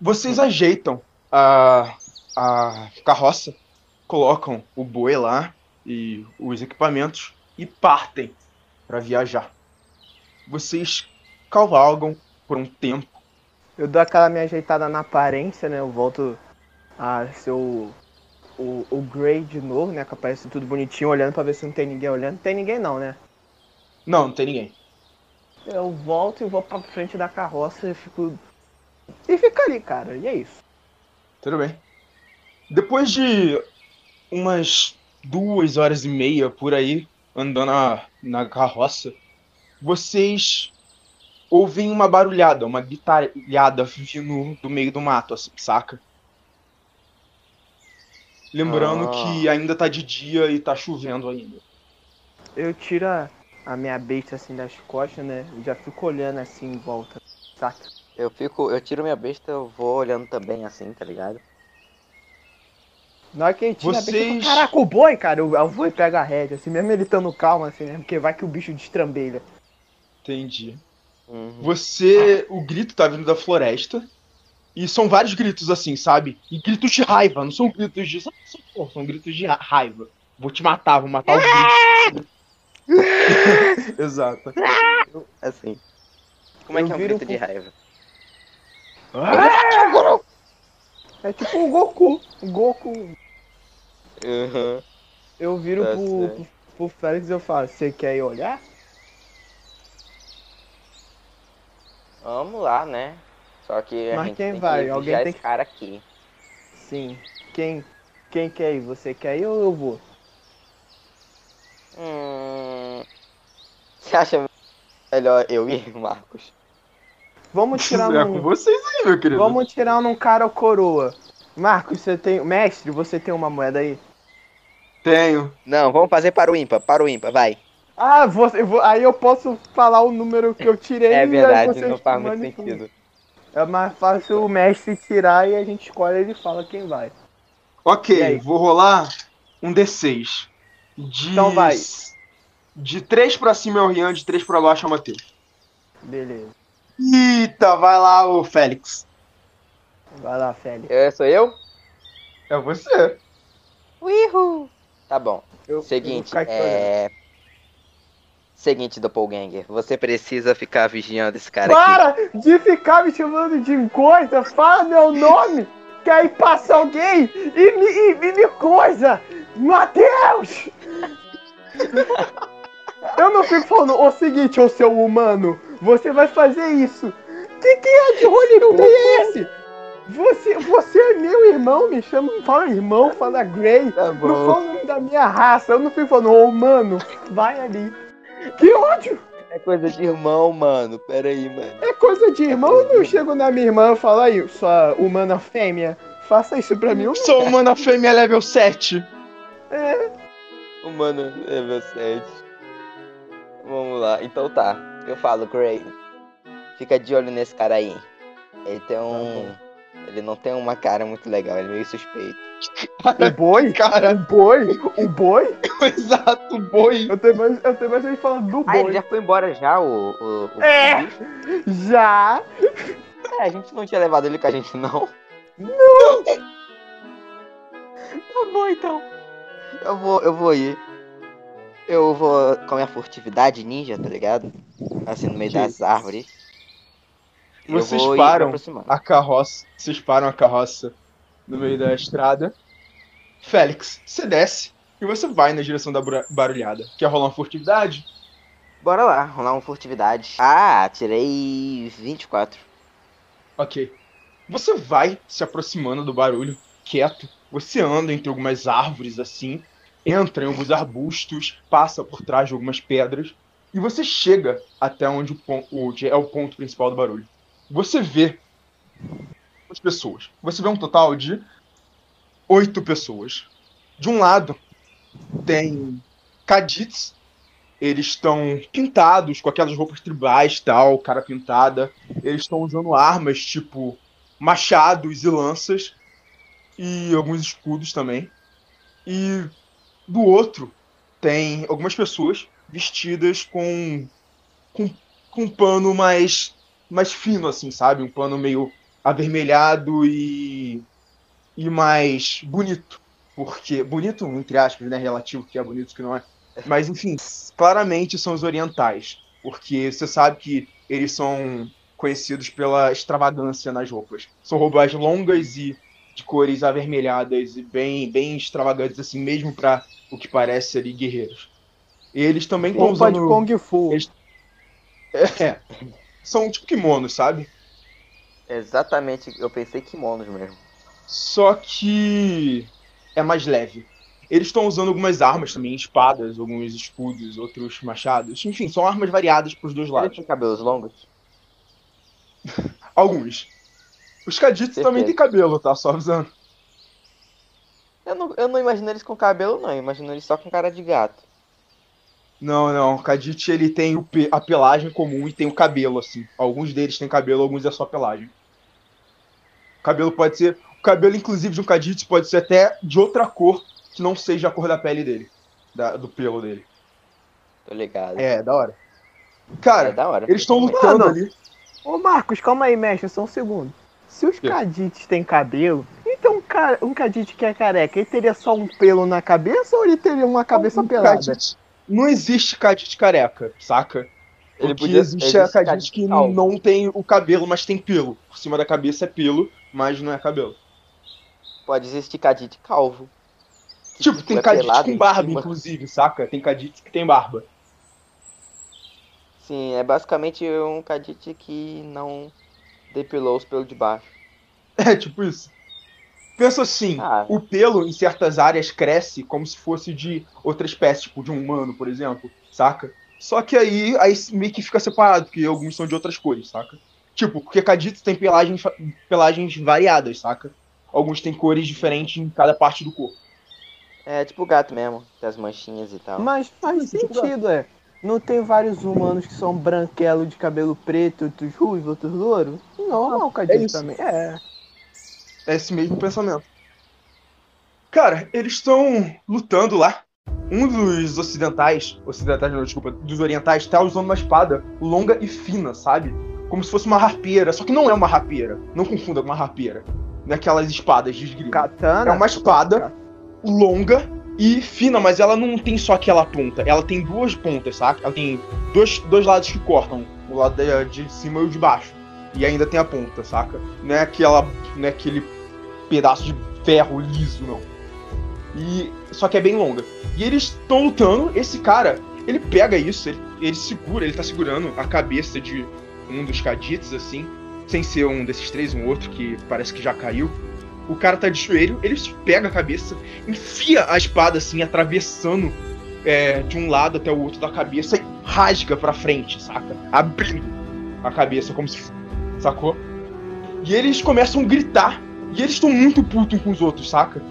Vocês ajeitam a, a carroça, colocam o boi lá e os equipamentos e partem para viajar. Vocês cavalgam por um tempo. Eu dou aquela minha ajeitada na aparência, né? Eu volto a ser o, o, o Grey de novo, né? Que aparece tudo bonitinho, olhando pra ver se não tem ninguém olhando. Tem ninguém não, né? Não, não tem ninguém. Eu volto e vou pra frente da carroça e fico. E fica ali, cara. E é isso. Tudo bem. Depois de umas duas horas e meia por aí, andando na, na carroça, vocês ouvem uma barulhada, uma guitarrada vindo do meio do mato, assim, saca? Lembrando Ah. que ainda tá de dia e tá chovendo ainda. Eu tiro a, a minha besta assim das costas, né? E já fico olhando assim em volta, saca? Eu fico, eu tiro minha besta, eu vou olhando também assim, tá ligado? Na hora que ele tira a besta, eu Vocês- falo, caraca, o boi, cara, eu, eu vou e pego a rédea, assim, mesmo ele estando calmo, assim, né? Porque vai que o bicho destrambelha. Entendi. Uhum. Você. O grito tá vindo da floresta. E são vários gritos assim, sabe? E gritos de raiva, não são gritos de. socorro, São gritos de ra- raiva. Vou te matar, vou matar os bichos. Exato. Assim. Como é Eu que é um grito de pro- raiva? É tipo o Goku. O Goku. Uhum. Eu viro Tá pro, pro, pro Félix e eu falo, você quer ir olhar? Vamos lá, né? Só que Mas quem vai? que Alguém tem que- cara aqui. Sim. Quem, quem quer ir? Você quer ir ou eu vou? Hum... Você acha melhor eu ir, Marcos? Vamos tirar É com um. vocês aí, meu querido. Vamos tirar num cara ou coroa. Marcos, você tem. Mestre, você tem uma moeda aí? Tenho. Não, vamos fazer para o ímpar, para o ímpar, vai. Ah, você, aí eu posso falar o número que eu tirei. É e aí verdade, não faz muito sentido. É mais fácil o mestre tirar e a gente escolhe ele fala quem vai. Ok, vou rolar um D6. De... Então vai. De 3 pra cima é o Rian, de 3 pra baixo é o Matheus. Beleza. Eita, vai lá, ô Félix. Vai lá, Félix. É, sou eu? É você. Uihu! Tá bom. Eu, eu Seguinte, olhando. é... Seguinte, Doppelganger, você precisa ficar vigiando esse cara aqui. Para de ficar me chamando de coisa, fala meu nome, que aí passa alguém e me, e, e me coisa. Matheus! Eu não fico falando o seguinte, ô seu humano, você vai fazer isso. Que que é de roleplay é esse? Você, você é meu irmão, me chama, fala irmão, fala Grey. Tá Não fala o nome da minha raça, eu não fico falando, ô humano, vai ali. Que ódio! É coisa de irmão, mano. Pera aí, mano. É coisa de irmão, eu não chego na minha irmã e falo aí, sua humana fêmea, faça isso pra mim. Sou humana fêmea level 7. O mano é meu 7. Vamos lá. Então tá. Eu falo, Gray. Fica de olho nesse cara aí. Ele tem um. Ele não tem uma cara muito legal, ele é meio suspeito. O boi? Cara, O boi? O boi? exato, boi. Eu tenho mais, eu tenho mais gente falando do Ah, ele já foi embora já, o. o, o É. o? Já? É, a gente não tinha levado ele com a gente, não. Não! Tá bom então. Eu vou, eu vou ir. Eu vou com a minha furtividade ninja, tá ligado? Assim, no meio das árvores. Vocês param a carroça. Vocês param a carroça no meio da estrada. Félix, você desce e você vai na direção da barulhada. Quer rolar uma furtividade? Bora lá, rolar uma furtividade. Ah, tirei 24. Ok. Você vai se aproximando do barulho, quieto. Você anda entre algumas árvores assim, entra em alguns arbustos, passa por trás de algumas pedras e você chega até onde, o é o ponto principal do barulho. Você vê as pessoas. Você vê um total de oito pessoas. De um lado tem Kadits. Eles estão pintados com aquelas roupas tribais, tal, cara pintada. Eles estão usando armas tipo machados e lanças e alguns escudos também. E do outro tem algumas pessoas vestidas com com, com um pano mais mais fino assim, sabe? Um pano meio avermelhado e, e mais bonito. Porque. Bonito, entre aspas, né? Relativo, que é bonito, que não é. Mas, enfim, claramente são os orientais. Porque você sabe que eles são conhecidos pela extravagância nas roupas. São roupas longas e de cores avermelhadas e bem, bem extravagantes, assim, mesmo para o que parece ali guerreiros. Eles também estão usando. de Kung Fu. Eles- É, são tipo kimonos, sabe? Exatamente, eu pensei kimonos mesmo. Só que é mais leve. Eles estão usando algumas armas também, espadas, alguns escudos, outros machados. Enfim, são armas variadas pros dois Ele lados. tem cabelos longos? Alguns. Os Kadits também têm cabelo, tá? Só avisando. Eu não, eu não imagino eles com cabelo, não. Eu imagino eles só com cara de gato. Não, não. O Kadit ele tem o pe- a pelagem comum e tem o cabelo, assim. Alguns deles têm cabelo, alguns é só pelagem. O cabelo pode ser. O cabelo, inclusive, de um Kadit pode ser até de outra cor que não seja a cor da pele dele. da- do pelo dele. Tô ligado. É, da hora. É Cara, da hora. eles estão lutando Mano. ali. Ô Marcos, calma aí, mestre, só um segundo. Se os Quê? cadites têm cabelo, então um, ca... um cadite que é careca, ele teria só um pelo na cabeça ou ele teria uma cabeça Um pelada? Kadit- Não existe Kadit careca, saca? Ele Porque podia- existe Kadit Kadit que calvo. não tem o cabelo, mas tem pelo. Por cima da cabeça é pelo, mas não é cabelo. Pode existir cadite calvo. Que Tipo, tem é pelado com barba, inclusive, saca? Tem Kadit que tem barba. Sim, é basicamente um cadite que não depilou os pelos de baixo. É, tipo isso. Pensa assim, Ah. o pelo em certas áreas cresce como se fosse de outra espécie, tipo de um humano, por exemplo, saca? Só que aí, aí meio que fica separado, porque alguns são de outras cores, saca? Tipo, porque Kaditos tem pelagens, pelagens variadas, saca? Alguns têm cores diferentes em cada parte do corpo. É tipo gato mesmo, tem as manchinhas e tal. Mas faz tipo, sentido, é. Não tem vários humanos que são branquelo de cabelo preto, outros ruivos, outros louros? Normal, o cadite isso. também. É. É esse mesmo pensamento. Cara, eles estão lutando lá. Um dos ocidentais, ocidentais não, desculpa, dos orientais, tá usando uma espada longa e fina, sabe? Como se fosse uma rapeira, só que não é uma rapeira. Não confunda com uma rapeira. Não é aquelas espadas de esgrima. Katana. É uma espada longa e fina, mas ela não tem só aquela ponta. Ela tem duas pontas, saca? Ela tem dois, dois lados que cortam. O lado de cima e o de baixo. E ainda tem a ponta, saca? Não é aquela. Não é aquele pedaço de ferro liso, não. E. Só que é bem longa. E eles estão lutando. Esse cara, ele pega isso, ele, ele segura, ele tá segurando a cabeça de um dos cadites, assim. Sem ser um desses três, um outro que parece que já caiu. O cara tá de joelho, ele pega a cabeça, enfia a espada assim, atravessando é, de um lado até o outro da cabeça e rasga pra frente, saca? Abrindo a cabeça, como se. Sacou? E eles começam a gritar. E eles estão muito putos com os outros, saca?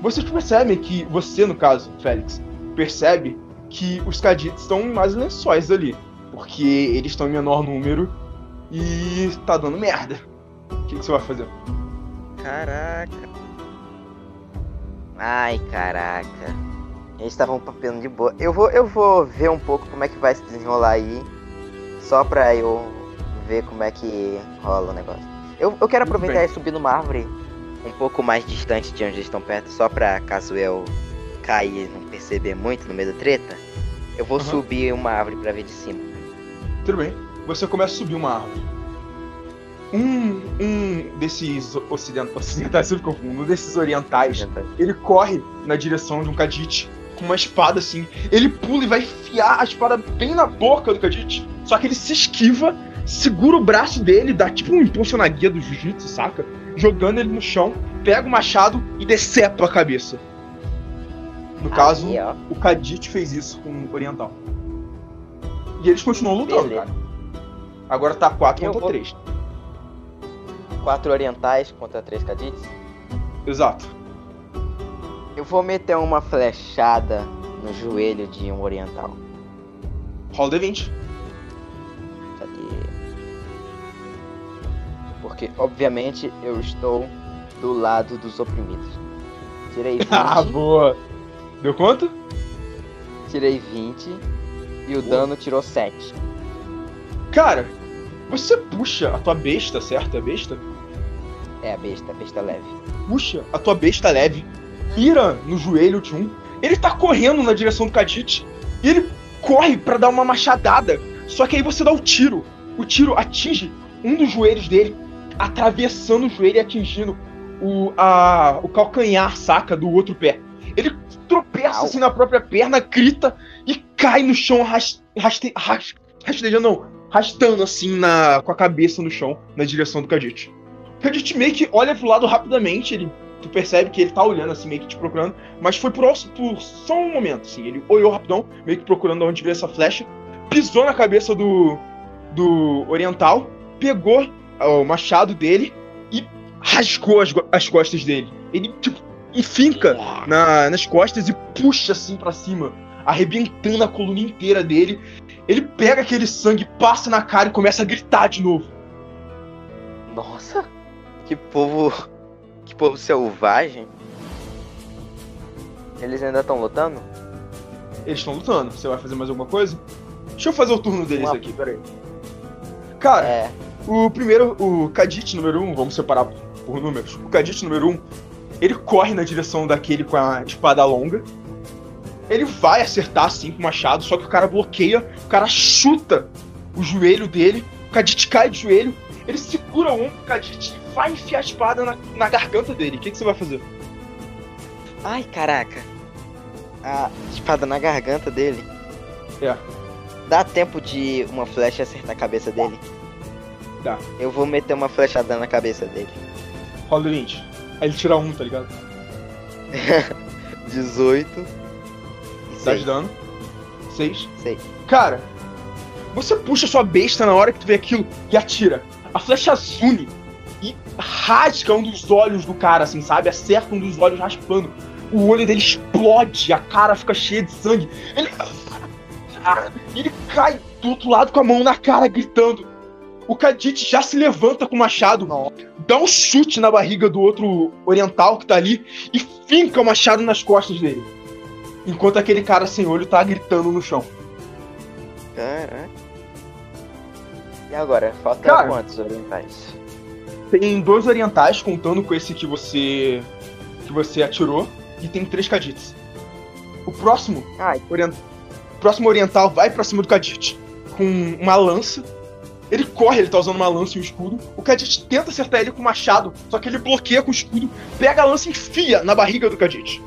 Vocês percebem que, você no caso, Félix, percebe que os cadites estão mais lençóis ali. Porque eles estão em menor número e tá dando merda. O que, que você vai fazer? Caraca. Ai, caraca. Eles estavam papelando de boa. Eu vou, eu vou ver um pouco como é que vai se desenrolar aí. Só pra eu ver como é que rola o negócio. Eu, eu quero aproveitar e subir numa árvore um pouco mais distante de onde eles estão perto, só pra caso eu cair e não perceber muito no meio da treta. Eu vou Aham. subir uma árvore pra ver de cima. Tudo bem. Você começa a subir uma árvore. Um, um desses ocident... ocidentais, confundo, um desses orientais, ele corre na direção de um Kadit com uma espada assim. Ele pula e vai enfiar a espada bem na boca do Kadit. Só que ele se esquiva, segura o braço dele, dá tipo um impulso na guia do jiu-jitsu, saca? Jogando ele no chão, pega o machado e decepa a cabeça. No caso, ó. o Kadit fez isso com o Oriental. E eles continuam lutando, Beleza. cara. Agora tá 4 Eu contra vou- 3. Quatro orientais contra três cadites. Exato. Eu vou meter uma flechada no joelho de um oriental. Rola D20. Porque, obviamente, eu estou do lado dos oprimidos. Tirei 20, Ah, boa. Deu quanto? tirei 20 e o dano tirou 7. Cara, você puxa a tua besta, certo? É besta? É a besta, a besta leve. puxa a tua besta leve, pira no joelho de um. Ele tá correndo na direção do Kadit e ele corre pra dar uma machadada. Só que aí você dá o tiro. O tiro atinge um dos joelhos dele, atravessando o joelho e atingindo o, a, o calcanhar, saca, do outro pé. Ele tropeça Au. assim na própria perna, grita e cai no chão ras- raste, ras- rastejando, não, rastando assim na, com a cabeça no chão, na direção do Kadit. O Kadit meio que olha pro lado rapidamente, ele, tu percebe que ele tá olhando assim, meio que te procurando, mas foi por, por só um momento, assim, ele olhou rapidão, meio que procurando onde veio essa flecha, pisou na cabeça do, do oriental, pegou o machado dele e rasgou as, as costas dele. Ele, tipo, enfinca na- nas costas e puxa assim pra cima, arrebentando a coluna inteira dele. Ele pega aquele sangue, passa na cara e começa a gritar de novo. Nossa, que povo. Que povo selvagem. Eles ainda estão lutando? Eles estão lutando. Você vai fazer mais alguma coisa? Deixa eu fazer o turno deles Uma- aqui, peraí. Cara, É. o primeiro, o Kadit número 1, um, vamos separar por números. O Kadit número 1, um, ele corre na direção daquele com a espada longa. Ele vai acertar assim com o machado, só que o cara bloqueia, o cara chuta o joelho dele, o Kadit cai de joelho, ele segura o ombro do Kadit e vai enfiar a espada na, na garganta dele. O que, que você vai fazer? Ai, caraca. A espada na garganta dele. É. Dá tempo de uma flecha acertar a cabeça dele? Dá. Eu vou meter uma flechada na cabeça dele. Rola o 20. Aí ele tira um, tá ligado? 18. E Dá de seis. dano. 6. Seis. Cara, você puxa sua besta na hora que tu vê aquilo e atira. A flecha zune e rasga um dos olhos do cara, assim, sabe? Acerta um dos olhos raspando. O olho dele explode, a cara fica cheia de sangue. Ele. Ele cai do outro lado com a mão na cara, gritando. O Kadit já se levanta com o machado, dá um chute na barriga do outro oriental que tá ali e finca o machado nas costas dele. Enquanto aquele cara sem olho tá gritando no chão. Caraca. E agora? Falta Cara. quantos orientais? Tem dois orientais contando com esse que você que você atirou e tem três Kadits. O próximo, Ai. orien- o próximo oriental vai pra cima do Kadit com uma lança. Ele corre, ele tá usando uma lança e um escudo. O Kadit tenta acertar ele com o machado, só que ele bloqueia com o escudo, pega a lança e enfia na barriga do Kadit.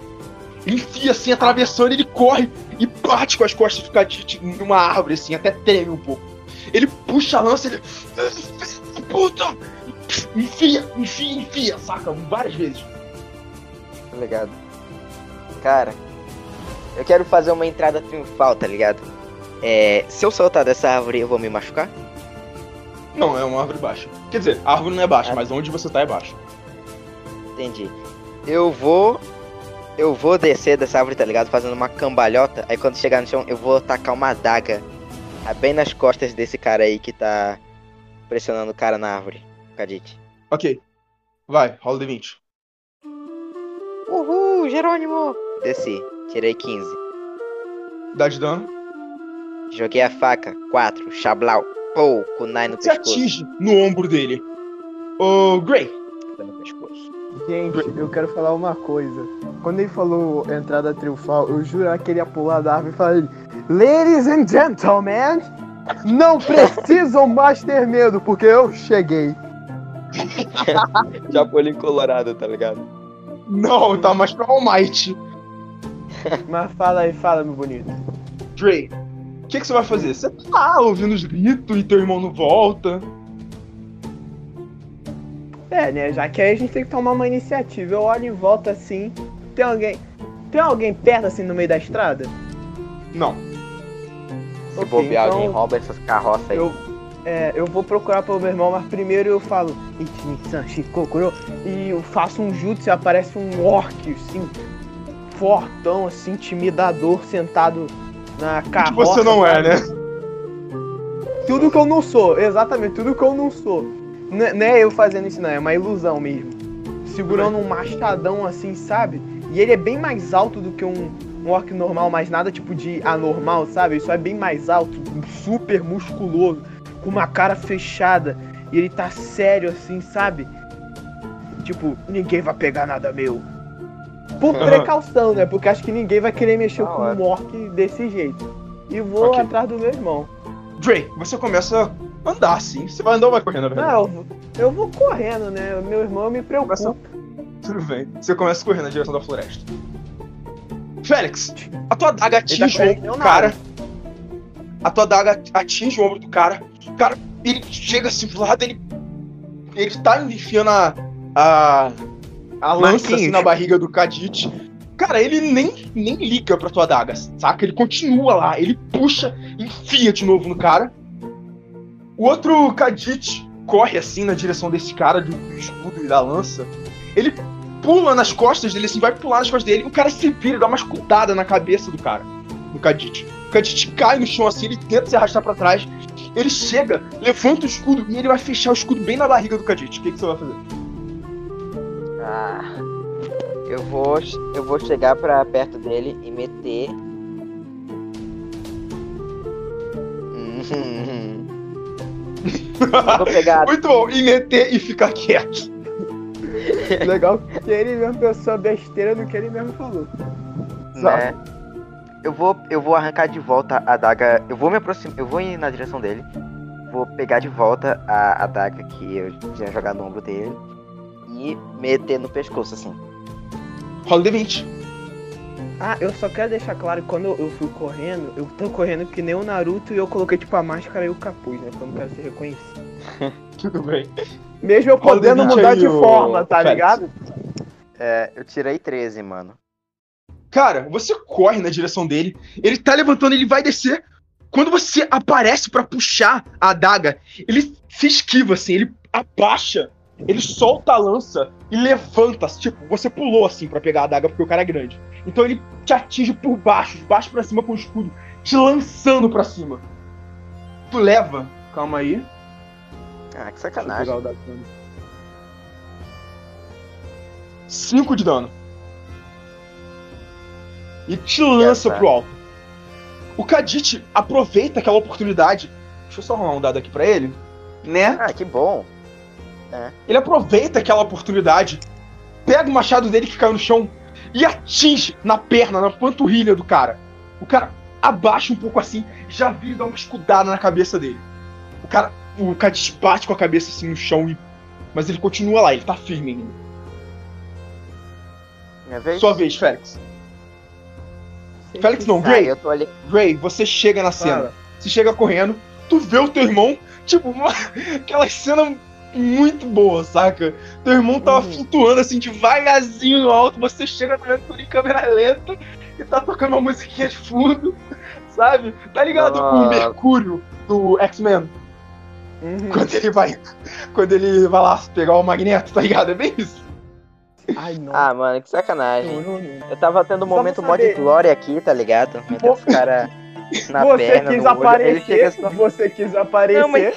Ele enfia assim, atravessando, ele corre e bate com as costas do Kadit numa árvore, assim, até treme um pouco. Ele puxa a lança, ele. Puta! Enfia, enfia, enfia, saca? Várias vezes. Tá ligado? Cara, eu quero fazer uma entrada triunfal, tá ligado? É, se eu soltar dessa árvore, eu vou me machucar? Não, é uma árvore baixa. Quer dizer, a árvore não é baixa, É. mas onde você tá é baixo. Entendi. Eu vou. Eu vou descer dessa árvore, tá ligado? Fazendo uma cambalhota. Aí quando chegar no chão, eu vou tacar uma adaga ah, bem nas costas desse cara aí que tá pressionando o cara na árvore. Cadite. Ok. Vai, rola D20. Uhul, Jerônimo! Desci. Tirei 15. Dá de dano. Joguei a faca. 4. Chablau. Pou, kunai no Você pescoço. atinge no ombro dele. Ô, Gray. Foi no pescoço. Gente, eu quero falar uma coisa. Quando ele falou entrada triunfal, eu jurava que ele ia pular da árvore e falar: Ladies and gentlemen, não precisam mais ter medo, porque eu cheguei. Japolim colorado, tá ligado? Não, tá mais pra All Might. Mas fala aí, fala, meu bonito. Dre, o que, que você vai fazer? Você tá ouvindo os gritos e teu irmão não volta. É, né? Já que aí a gente tem que tomar uma iniciativa. Eu olho em volta assim. Tem alguém. Tem alguém perto assim no meio da estrada? Não. Se Ok, bobear, então alguém rouba essas carroças aí. Eu, é, eu vou procurar pelo meu irmão, mas primeiro eu falo Ichi-san Shikokuro e eu faço um jutsu e aparece um orc, assim, fortão, assim, intimidador, sentado na Que carroça. você não é, né? Tudo que eu não sou, exatamente, tudo que eu não sou. Não é- não é eu fazendo isso, não, é uma ilusão mesmo. Segurando um machadão assim, sabe? E ele é bem mais alto do que um, um orc normal, mas nada tipo de anormal, sabe? Ele só é bem mais alto, super musculoso, com uma cara fechada. E ele tá sério assim, sabe? tipo, ninguém vai pegar nada meu. Por precaução, né? Porque acho que ninguém vai querer mexer Da com um orc desse jeito. E vou Ok. atrás do meu irmão. Dre, você começa a andar assim. Você vai andar ou vai correndo, verdade? Não, eu vou, eu vou correndo, né? Meu irmão me preocupa. Começa- Tudo bem. Você começa a correr na direção da floresta. Félix, a tua adaga atinge o correndo ombro do cara. A tua adaga atinge o ombro do cara. O cara, ele chega assim pro lado, ele. Ele tá enfiando a. a, a lança assim, na barriga do Kadit. Cara, ele nem, nem liga pra tua adaga, saca? Ele continua lá, ele puxa, enfia de novo no cara. O outro Kadit corre assim na direção desse cara do escudo e da lança. Ele pula nas costas dele, assim, vai pular nas costas dele. O cara se vira, dá uma escutada na cabeça do cara, do Kadit. O Kadit cai no chão assim, ele tenta se arrastar pra trás. Ele chega, levanta o escudo e ele vai fechar o escudo bem na barriga do Kadit. O que, que você vai fazer? Ah, eu vou, eu vou chegar pra perto dele e meter. Eu vou pegar. Muito bom, e meter e ficar quieto. Legal que ele mesmo pensou besteira no que ele mesmo falou. né? Eu vou, eu vou arrancar de volta a adaga. Eu vou me aproximar. Eu vou ir na direção dele. Vou pegar de volta a adaga que eu tinha jogado no ombro dele. E meter no pescoço, assim. Rola D20. Ah, eu só quero deixar claro que quando eu fui correndo, eu tô correndo que nem o Naruto e eu coloquei tipo a máscara e o capuz, né? Porque eu não quero ser reconhecido. Tudo bem. Mesmo eu Rola podendo D20 mudar de forma, tá ligado? É, eu tirei 13, mano. Cara, você corre na direção dele, ele tá levantando, ele vai descer. Quando você aparece pra puxar a adaga, ele se esquiva assim, ele abaixa, ele solta a lança e levanta, tipo, você pulou assim pra pegar a adaga porque o cara é grande. Então ele te atinge por baixo, de baixo pra cima com o escudo, te lançando pra cima. Tu leva, calma aí. Ah, que sacanagem. pegar o dado pra mim. 5 de dano. E te lança Essa. pro alto. O Kadit aproveita aquela oportunidade. Deixa eu só arrumar um dado aqui pra ele. Né? Ah, que bom. Ele aproveita aquela oportunidade, pega o machado dele que caiu no chão e atinge na perna, na panturrilha do cara. O cara abaixa um pouco assim, já vira e dá uma escudada na cabeça dele. O cara, o Kadit bate com a cabeça assim no chão e. Mas ele continua lá, ele tá firme ainda. Minha vez? Sua vez, Félix. Félix não, Ah, Gray. eu tô ali. Gray, você chega na cena. Você chega correndo, tu vê o teu irmão, tipo, uma, aquela cena muito boa, saca? Teu irmão tava Uhum. flutuando assim, devagarzinho no alto, você chega vendo tudo em câmera lenta e tá tocando uma musiquinha de fundo, sabe? Tá ligado com o Nossa. Mercúrio do X-Men? Uhum. Quando ele vai. Quando ele vai lá pegar o magneto, tá ligado? É bem isso. Ai, não. Ah, mano, que sacanagem. não, não, não. Eu tava tendo um Só momento mó de glória aqui, tá ligado? Metendo os caras na você perna, quis no olho. Ele chega aparecer, só... você quis aparecer.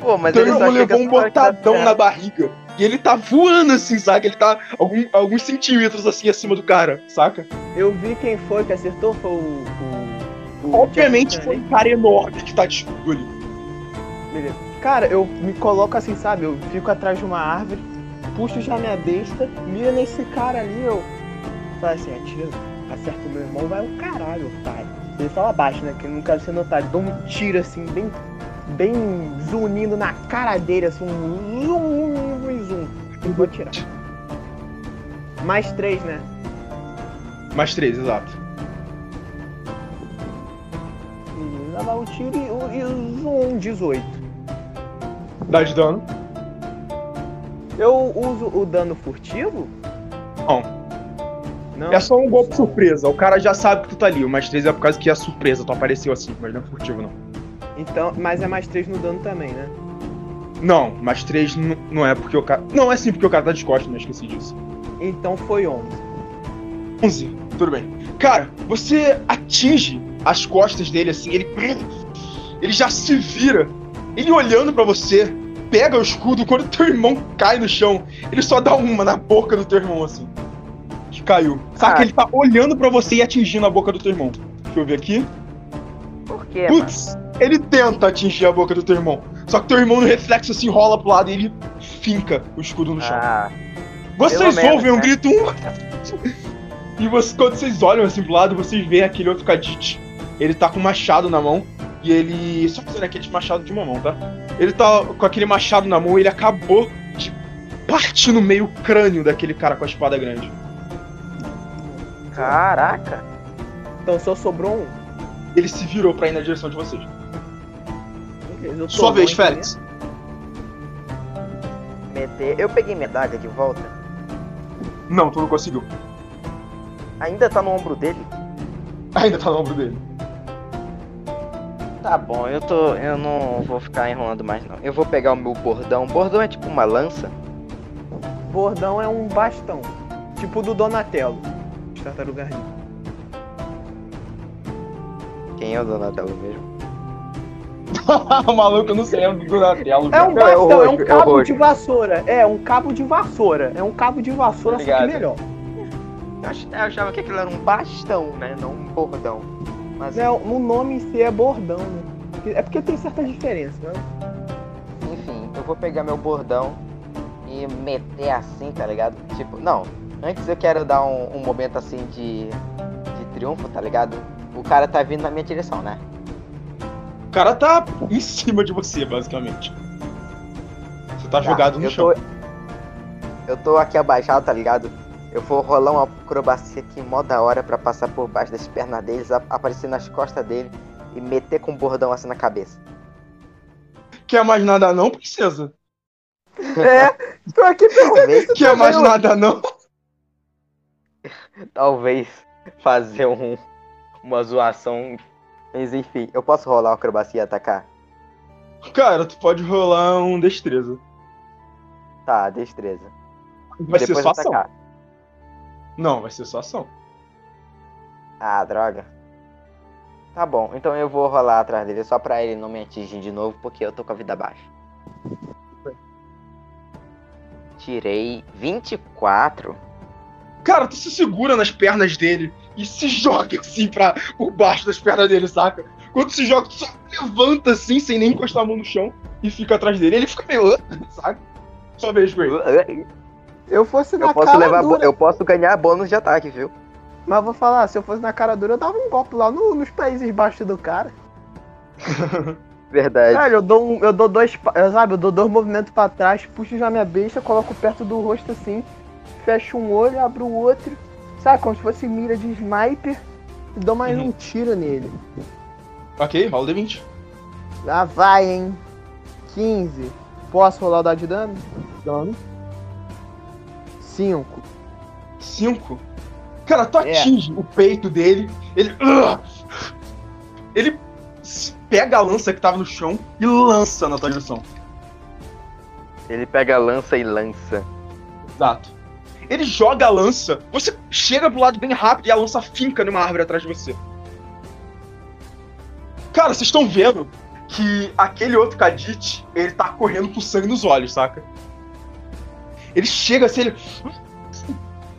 Pô, mas Teu ele só levou um botadão na barriga. E ele tá voando assim, saca? Ele tá algum- alguns centímetros assim acima do cara, saca? Eu vi quem foi que acertou, foi o. o, o Obviamente foi ali. um cara enorme que tá de escudo ali. Beleza. Cara, eu me coloco assim, sabe? Eu fico atrás de uma árvore, puxo já minha besta, mira nesse cara ali, eu. Fala assim, atira, acerta o meu irmão, vai o caralho, pai. Ele fala baixo, né? Que eu não quero ser notado. Dou um tiro assim, bem. Bem zunindo na cara dele, assim, um zoom, zoom, zoom. E vou atirar. Mais três, né? Mais três, exato. E lá o tiro e, o- e o zoom, 18. Dá de dano. Eu uso o dano furtivo? Não. Não. É só um golpe surpresa. O cara já sabe que tu tá ali. O mais três é por causa que é surpresa. Tu apareceu assim, mas não é furtivo, não. Então, mas é mais 3 no dano também, né? Não, mais três n- não é porque o cara. Não, é sim porque o cara tá de costas, né? Esqueci disso. Então foi 11. 11, tudo bem. Cara, você atinge as costas dele assim, ele. Ele já se vira. Ele olhando pra você, pega o escudo, quando teu irmão cai no chão, ele só dá uma na boca do teu irmão assim. Que caiu. Saca? Ah. Ele tá olhando pra você e atingindo a boca do teu irmão. Deixa eu ver aqui. Por quê, mano? Ele tenta atingir a boca do teu irmão. Só que teu irmão no reflexo assim rola pro lado e ele finca o escudo no chão. Ah, vocês ouvem um menos, grito. um- E você, quando vocês olham assim pro lado, vocês veem aquele outro Kadit. Ele tá com um machado na mão. E ele. Só fazendo aquele machado de uma mão, tá? Ele tá com aquele machado na mão e ele acabou de partir no meio o crânio daquele cara com a espada grande. caraca. Então só sobrou um. Ele se virou pra ir na direção de vocês. Beleza, eu tô Sua vez, Félix. Meter. Eu peguei minha daga de volta. Não, tu não conseguiu. Ainda tá no ombro dele? Ainda tá no ombro dele. Tá bom, eu tô. Eu não vou ficar enrolando mais não. Eu vou pegar o meu bordão. Bordão é tipo uma lança. né? Bordão é um bastão. Tipo do Donatello. de Tartaruga Ninja. Quem é o Donatello mesmo? o maluco, eu não sei, é do Donatello. É um Não, é o bastão, é um roxo, é o cabo roxo. de vassoura. É, um cabo de vassoura. É um cabo de vassoura, só que Obrigado. melhor. Eu achava que aquilo era um bastão, né? Não um bordão. Mas Não, o nome em si é bordão, né? É porque tem certa diferença, né? enfim, eu vou pegar meu bordão e meter assim, tá ligado? Tipo, não. Antes eu quero dar um, um momento assim de, de triunfo, tá ligado? O cara tá vindo na minha direção, né? O cara tá em cima de você, basicamente. Você tá jogado no eu chão. Tô, eu tô aqui abaixado, tá ligado? Eu vou rolar uma acrobacia aqui mó da hora pra passar por baixo das pernas deles, aparecer nas costas dele e meter com um bordão assim na cabeça. Quer mais nada não, princesa? É, tô aqui Talvez, Quer mais nada não? talvez fazer um, uma zoação. Mas enfim, eu posso rolar uma acrobacia e atacar? Cara, tu pode rolar um destreza. Tá, destreza. Vai ser só ação. atacar. Não, vai ser só ação. Ah, droga. Tá bom, então eu vou rolar atrás dele só pra ele não me atingir de novo, porque eu tô com a vida baixa. Tirei 24. Cara, tu se segura nas pernas dele e se joga assim pra, por baixo das pernas dele, saca? Quando se joga, tu só levanta assim, sem nem encostar a mão no chão e fica atrás dele. Ele fica meio, "Ah", saca? Sua vez, Gray. Eu Eu fosse na posso cara levar, dura. eu posso ganhar bônus de ataque, viu? Mas vou falar, se eu fosse na cara dura, eu dava um golpe lá no- nos países baixos do cara. Verdade. Velho, eu dou, um, eu dou dois, eu, sabe, eu dou dois movimentos pra trás, puxo já minha besta, coloco perto do rosto assim, fecho um olho, abro o outro, sabe, como se fosse mira de sniper, e dou mais Uhum. um tiro nele. ok, rola o D20. Lá vai, hein. 15. Posso rolar o dado de dano? Dano. 5. 5. Cara, tu É. atinge o peito dele, ele. Ele pega a lança que tava no chão e lança na tua direção. Ele pega a lança e lança. Exato. Ele joga a lança, você chega pro lado bem rápido e a lança finca numa árvore atrás de você. Cara, vocês estão vendo que aquele outro Kadit, ele tá correndo com sangue nos olhos, saca? Ele chega assim, ele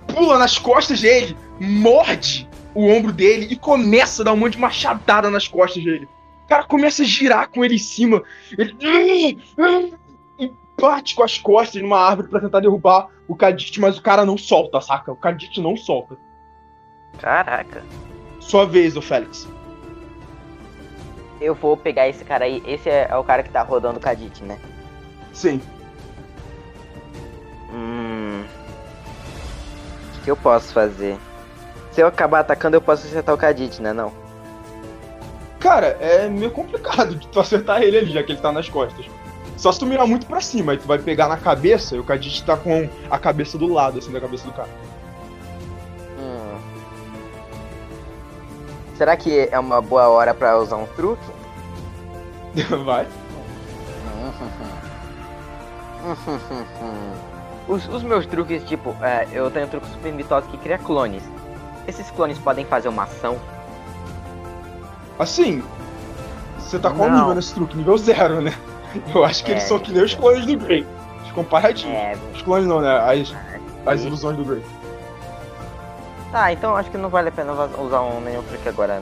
pula nas costas dele, morde o ombro dele e começa a dar um monte de machadada nas costas dele. O cara começa a girar com ele em cima. Ele e bate com as costas numa árvore pra tentar derrubar o Kadit, mas o cara não solta, saca? O Kadit não solta. Caraca. Sua vez, ô Félix. Eu vou pegar esse cara aí. Esse é, é o cara que tá rodando o Kadit, né? Sim. Hum. O que, que eu posso fazer? Se eu acabar atacando, eu posso acertar o Kadit, né? Não. Cara, é meio complicado de tu acertar ele ali, já que ele tá nas costas. Só se tu mirar muito pra cima, aí tu vai pegar na cabeça e o Kadit tá com a cabeça do lado, assim, da cabeça do cara. Hum. Será que é uma boa hora pra usar um truque? vai. Os, os meus truques, tipo, é, eu tenho um truque super mitoso que cria clones. Esses clones podem fazer uma ação? Assim, você tá qual nível nesse truque? Nível zero, né? Eu acho que eles É. são que nem os clones do Grey. Os comparadinhos. É. Os clones não, né? As, as ilusões do Grey. Tá, então acho que não vale a pena usar um, nenhum truque agora.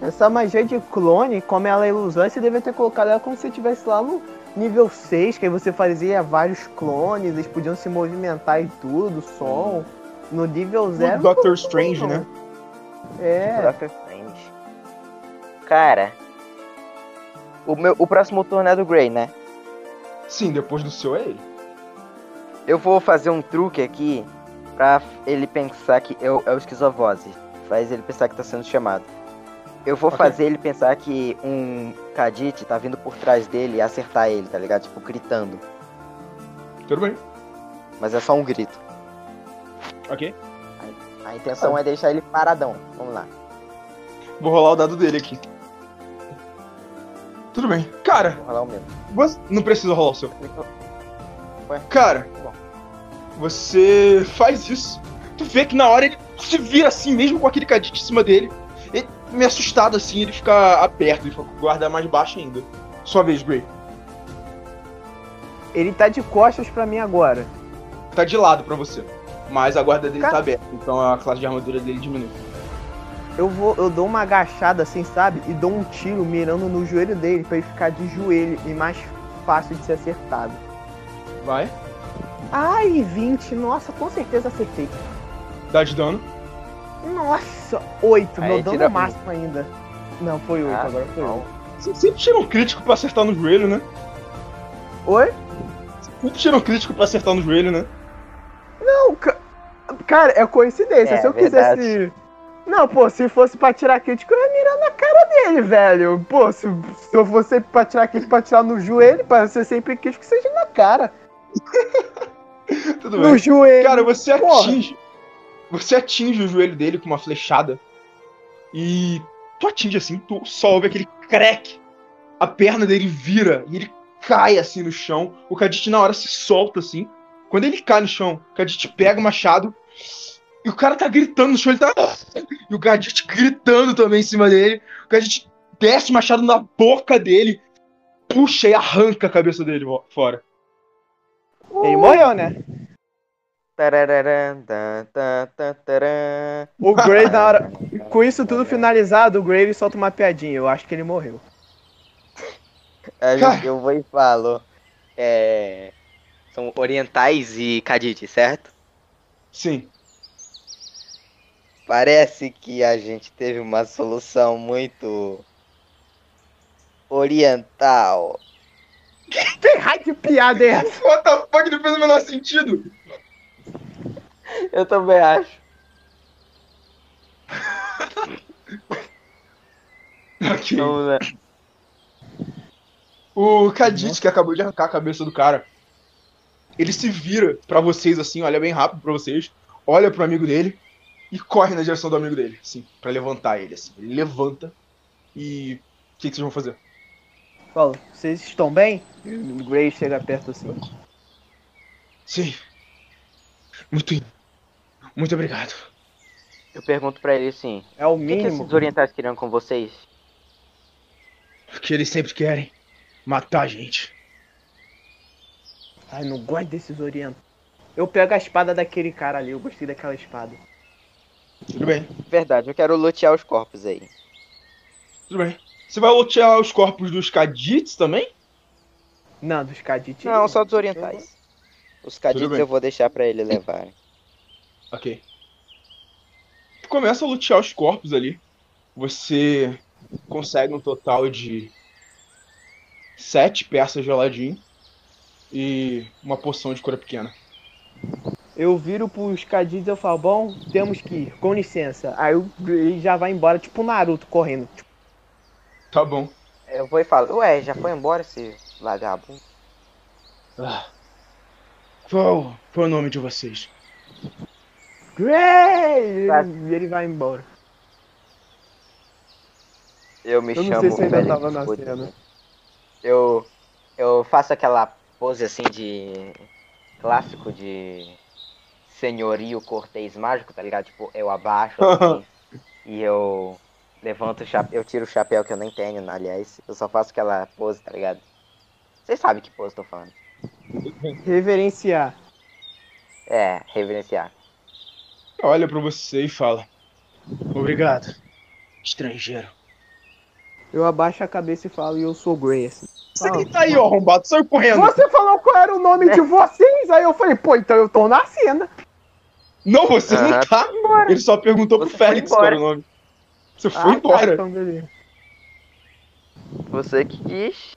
Essa magia de clone, como ela é ilusão, você deve ter colocado ela como se estivesse lá no, nível 6, que aí você fazia vários clones, eles podiam se movimentar e tudo, som. No nível 0. Doctor Strange, né? É. Doctor Strange. Cara, o, meu, o próximo turno é do Grey, né? Sim, depois do seu é ele. Eu vou fazer um truque aqui pra ele pensar que eu, é o esquizovose. Faz ele pensar que tá sendo chamado. Eu vou Ok. fazer ele pensar que um Kadit tá vindo por trás dele e acertar ele, tá ligado? Tipo, gritando. Tudo bem. Mas é só um grito. Ok. A intenção é deixar ele paradão. Vamos lá. Vou rolar o dado dele aqui. Tudo bem. Cara, Vou rolar o meu. você não precisa rolar o seu. Clicou. Cara, Bom. você faz isso. Tu vê que na hora ele se vira assim, mesmo com aquele cadete em cima dele. Ele, meio assustado assim, ele fica aberto, ele fica com o guarda mais baixo ainda. Sua vez, Gray. Ele tá de costas pra mim agora. Tá de lado pra você. Mas a guarda dele Cara- tá aberta, então a classe de armadura dele diminui. Eu vou, eu dou uma agachada assim, sabe? E dou um tiro mirando no joelho dele pra ele ficar de joelho e mais fácil de ser acertado. Vai. Ai, 20. Nossa, com certeza acertei. Dá de dano. Nossa, 8. Aí Meu dano tira é máximo ainda. Não, foi 8 Ah, agora, foi não. 8. Você sempre tira um crítico pra acertar no joelho, né? Oi? Você sempre tira um crítico pra acertar no joelho, né? Não, ca- cara, é coincidência. É, se eu verdade. quisesse. Não, pô, se fosse pra tirar crítico, eu ia mirar na cara dele, velho. Pô, se, se eu fosse pra tirar crítico pra tirar no joelho, pra ser sempre crítico, que seja na cara. Tudo No bem. joelho. Cara, você Porra. atinge. Você atinge o joelho dele com uma flechada. E tu atinge assim, tu só ouve aquele crack. A perna dele vira e ele cai assim no chão. O Kadit na hora se solta assim. Quando ele cai no chão, o Kadit pega o machado. E o cara tá gritando no chão, ele tá. E o Kadit gritando também em cima dele. O Kadit desce o machado na boca dele, puxa e arranca a cabeça dele fora. Ele morreu, né? Tan, tan, tarã. O Gray, na hora. Com isso tudo finalizado, o Gray ele solta uma piadinha. Eu acho que ele morreu. Cara. eu vou e falo. É. São orientais e Kadit, certo? Sim. Parece que a gente teve uma solução muito. oriental. Que raio de piada é essa? What the fuck? Não fez o menor sentido. Eu também acho. Ok. Vamos lá. O Kadit, que acabou de arrancar a cabeça do cara, ele se vira pra vocês assim, olha bem rápido pra vocês, olha pro amigo dele e corre na direção do amigo dele, assim, pra levantar ele, assim. Ele levanta e. O que, que vocês vão fazer? Fala, vocês estão bem? O Gray chega perto assim. Sim. Muito. Muito obrigado. Eu pergunto pra ele assim: É o o que, que mínimo. esses orientais queriam com vocês? Porque eles sempre querem matar a gente. Ai, não gosto desses orientais. Eu pego a espada daquele cara ali, eu gostei daquela espada. Tudo bem, Verdade, eu quero lotear os corpos aí. tudo bem. Você vai lotear os corpos dos Kadits também? Não, dos Kadit. Não, só dos orientais. Os Kadits eu vou deixar pra ele levar. Ok. Tu começa a lutear os corpos ali. Você consegue um total de sete peças de Aladdin e uma poção de cura pequena. Eu viro pros Kadits e eu falo, bom, temos que ir, com licença. Aí o Gray já vai embora, tipo o Naruto, correndo. Tipo, Tá bom. Eu vou e falo: Ué, já foi embora esse vagabundo? Ah. Qual foi o nome de vocês? Gray! Tá. E ele vai embora. Eu me Eu não chamo sei se ainda tava na cena. Eu, eu faço aquela pose assim de. clássico de. Senhorio cortês mágico, tá ligado? Tipo, eu abaixo assim, e eu levanto o chapéu. Eu tiro o chapéu que eu nem tenho, aliás. Eu só faço aquela pose, tá ligado? Vocês sabem que pose eu tô falando. Reverenciar. É, reverenciar. Olha pra você e fala: Obrigado, estrangeiro. Eu abaixo a cabeça e falo, e eu sou Grey, assim. Você que tá aí, ó, arrombado, saiu correndo. Você falou qual era o nome de vocês, aí eu falei, pô, então eu tô na cena. Não, você não tá. Embora. Ele só perguntou pro Você foi Félix qual era o nome. Você Ah, foi tá, embora. então beleza. Você que diz.